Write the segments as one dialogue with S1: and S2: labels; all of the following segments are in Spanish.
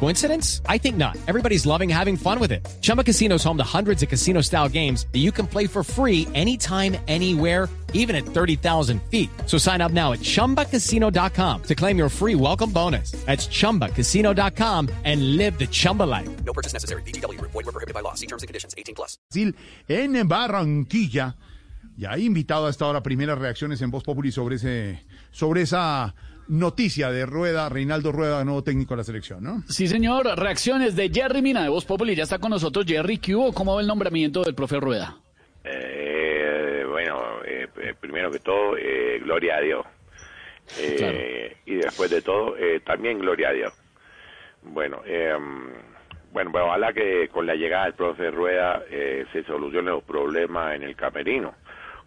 S1: Coincidence? I think not. Everybody's loving having fun with it. Chumba Casino is home to hundreds of casino style games that you can play for free anytime, anywhere, even at 30,000 feet. So sign up now at chumbacasino.com to claim your free welcome bonus. That's chumbacasino.com and live the Chumba life.
S2: No purchase necessary. BGW. Void were prohibited by law. See terms and conditions. 18 plus.
S3: Brasil, en Barranquilla. ya ahí invitado a esta hora primeras reacciones en Voz Populi sobre ese, sobre esa noticia de Rueda, Reinaldo Rueda, nuevo técnico de la selección, ¿no?
S4: Sí, señor. Reacciones de Jerry Mina de Voz Populi. Ya está con nosotros Jerry. ¿Qué hubo? ¿Cómo va el nombramiento del profe Rueda?
S5: Eh, bueno, eh, eh, primero que todo, eh, gloria a Dios. Eh,
S4: Claro.
S5: Y después de todo, eh, también gloria a Dios. Bueno, eh, bueno, pues ojalá que con la llegada del profe Rueda eh, se solucionen los problemas en el camerino,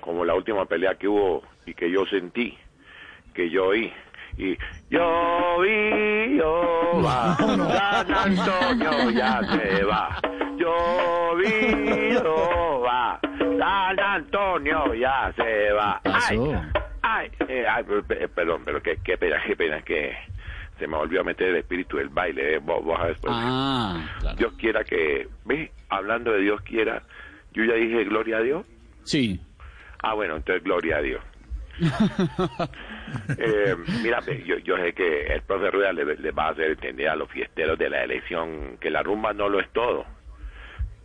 S5: como la última pelea que hubo y que yo sentí, que yo oí. Y yo vi, yo va, San Antonio ya se va. Yo vi, yo va, San Antonio ya se va. Ay, ay, eh, ay, per- per- perdón, pero qué, qué pena, qué pena que se me volvió a meter el espíritu del baile. eh, Vos, vos sabés, pues,
S4: Ah, claro.
S5: Dios quiera que, ve, hablando de Dios quiera, yo ya dije gloria a Dios.
S4: Sí.
S5: Ah, bueno, entonces gloria a Dios. eh, mira, yo, yo sé que el profe Rueda le, va a hacer entender a los fiesteros de la elección que la rumba no lo es todo,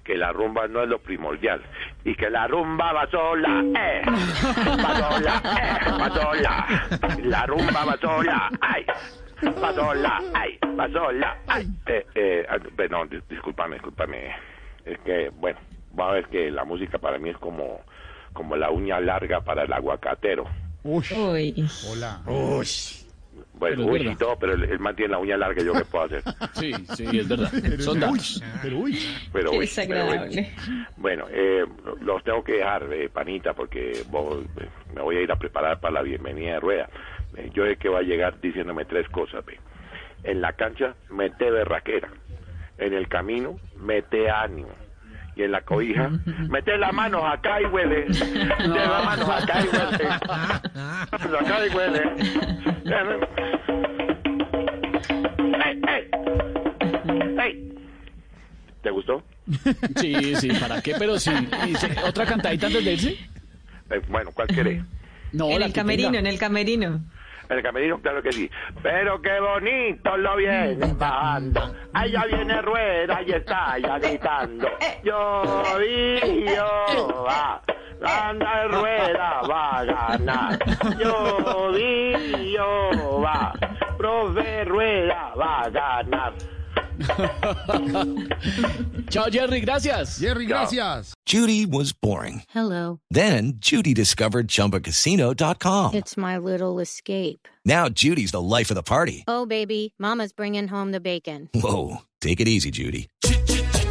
S5: que la rumba no es lo primordial y que la rumba va sola, eh, va sola, eh, va sola, la rumba va sola, ay, va sola, ay, va sola, ay, eh, eh, ah, perdón, dis- discúlpame, discúlpame, es que, bueno, va a ver que la música para mí es como, como la uña larga para el aguacatero.
S3: Uy,
S6: Uy.
S3: hola.
S5: Bueno,
S4: Pero es
S5: uy, y todo, pero él, él mantiene la uña larga, ¿yo qué puedo hacer?
S4: Sí, sí, es verdad.
S3: Pero,
S4: Son
S3: uy,
S4: datos.
S3: pero uy.
S5: Pero,
S6: Qué
S5: uy,
S6: desagradable.
S5: pero, uy. Bueno, eh, los tengo que dejar, eh, panita, porque vos, eh, me voy a ir a preparar para la bienvenida de Rueda. Eh, yo sé que va a llegar diciéndome tres cosas. ve. En la cancha, mete berraquera. En el camino, mete ánimo. Y en la cobija, mete las manos acá y huele. Mete las manos acá y huele. Acá y huele. ¡Ey, ey! ¡Ey! ¿Te gustó?
S4: Sí, sí, ¿para qué? Pero sí. ¿Y se- ¿Otra cantadita antes de irse?
S5: Eh, bueno, ¿cuál querés?
S4: No,
S6: en el camerino,
S4: tenga.
S6: en el camerino.
S5: En el camerino, claro que sí. Pero qué bonito lo viene bajando. Allá viene rueda y está ya gritando. Yo vi, yo va. Anda rueda va a ganar. Yo vi, yo va. Profe rueda va a ganar.
S4: Chao, Jerry, gracias.
S3: Jerry, gracias.
S7: Judy was boring.
S8: Hello.
S7: Then Judy discovered ChumbaCasino.com.
S8: It's my little escape.
S7: Now Judy's the life of the party.
S8: Oh, baby, Mama's bringing home the bacon.
S7: Whoa, take it easy, Judy.